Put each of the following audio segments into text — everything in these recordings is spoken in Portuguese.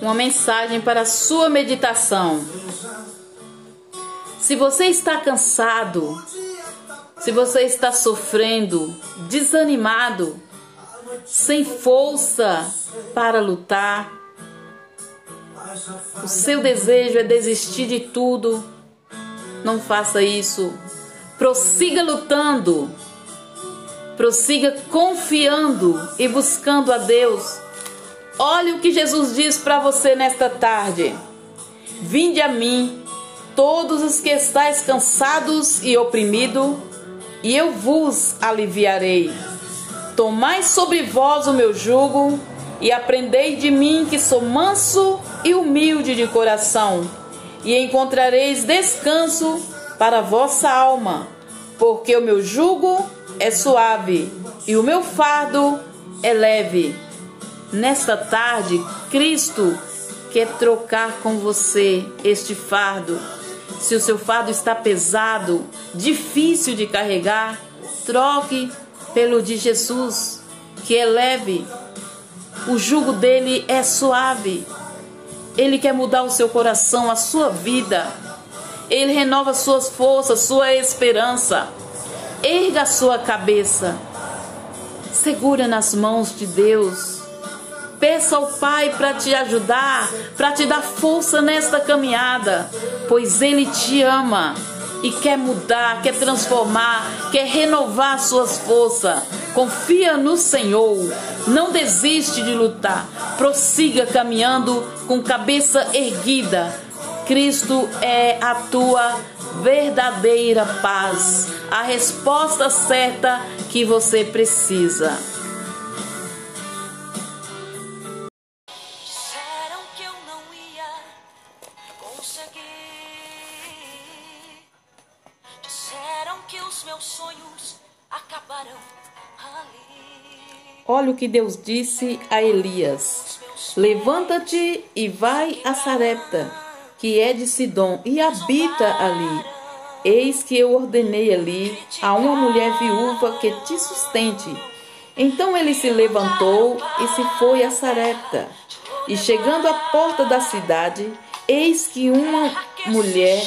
uma mensagem para a sua meditação. Se você está cansado, se você está sofrendo, desanimado, sem força para lutar, o seu desejo é desistir de tudo, não faça isso. Prossiga lutando, prossiga confiando e buscando a Deus Olha o que Jesus diz para você nesta tarde. Vinde a mim, todos os que estáis cansados e oprimidos, e eu vos aliviarei. Tomai sobre vós o meu jugo e aprendei de mim que sou manso e humilde de coração, e encontrareis descanso para vossa alma, porque o meu jugo é suave e o meu fardo é leve. Nesta tarde, Cristo quer trocar com você este fardo. Se o seu fardo está pesado, difícil de carregar, troque pelo de Jesus, que é leve. O jugo dele é suave. Ele quer mudar o seu coração, a sua vida. Ele renova suas forças, sua esperança. Erga a sua cabeça. Segura nas mãos de Deus Peça ao Pai para te ajudar, para te dar força nesta caminhada, pois Ele te ama e quer mudar, quer transformar, quer renovar suas forças. Confia no Senhor, não desiste de lutar, prossiga caminhando com cabeça erguida. Cristo é a tua verdadeira paz, a resposta certa que você precisa. Olha o que Deus disse a Elias: Levanta-te e vai a Sarepta, que é de Sidom, e habita ali. Eis que eu ordenei ali a uma mulher viúva que te sustente. Então ele se levantou e se foi a Sarepta. E chegando à porta da cidade, eis que uma mulher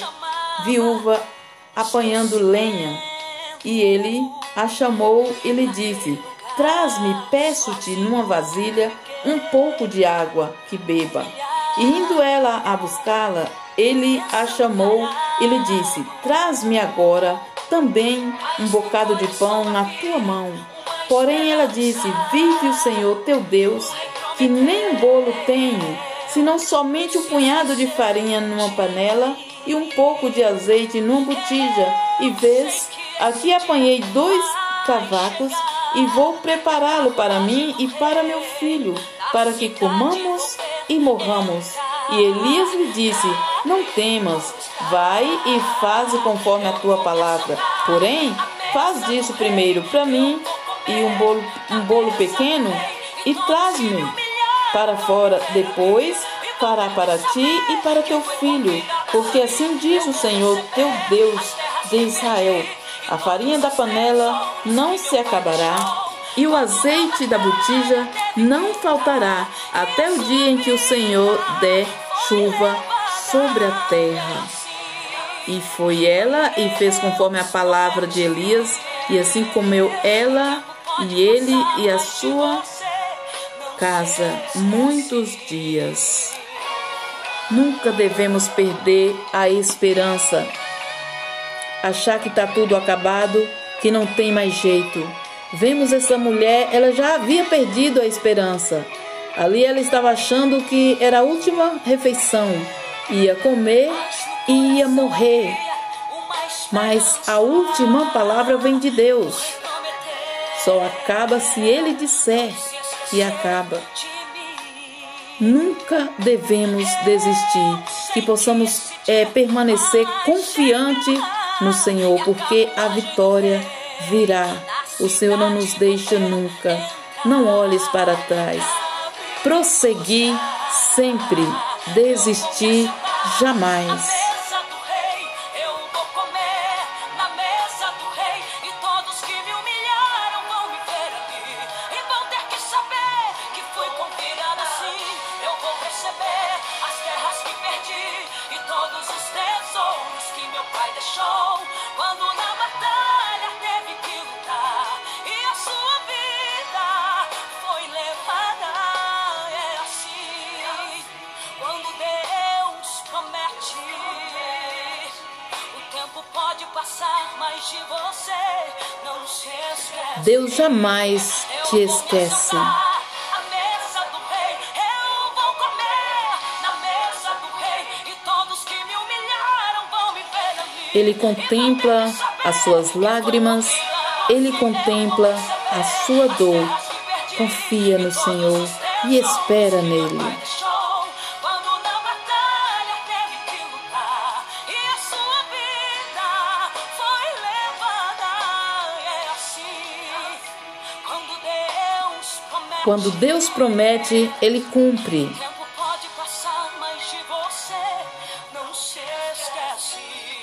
viúva apanhando lenha. E ele a chamou e lhe disse: Traz-me, peço-te, numa vasilha, um pouco de água que beba. E indo ela a buscá-la, ele a chamou e lhe disse: Traz-me agora também um bocado de pão na tua mão. Porém ela disse: Vive o Senhor teu Deus, que nem um bolo tenho, senão somente um punhado de farinha numa panela e um pouco de azeite numa botija. E vês, aqui apanhei dois cavacos e vou prepará-lo para mim e para meu filho, para que comamos e morramos. E Elias lhe disse: Não temas, vai e faze conforme a tua palavra. Porém, faz disso primeiro para mim e um bolo, um bolo pequeno e traz-me para fora. Depois fará para ti e para teu filho, porque assim diz o Senhor teu Deus de Israel a farinha da panela não se acabará e o azeite da botija não faltará até o dia em que o Senhor der chuva sobre a terra. E foi ela e fez conforme a palavra de Elias, e assim comeu ela e ele e a sua casa muitos dias. Nunca devemos perder a esperança achar que está tudo acabado, que não tem mais jeito. Vemos essa mulher, ela já havia perdido a esperança. Ali ela estava achando que era a última refeição. Ia comer e ia morrer. Mas a última palavra vem de Deus. Só acaba se ele disser que acaba. Nunca devemos desistir, que possamos é, permanecer confiante no Senhor, porque a vitória virá. O Senhor não nos deixa nunca. Não olhes para trás. Prosseguir sempre, desistir jamais. Deus jamais te esquece. Ele contempla as suas lágrimas, ele contempla a sua dor. Confia no Senhor e espera nele. Quando Deus promete, ele cumpre.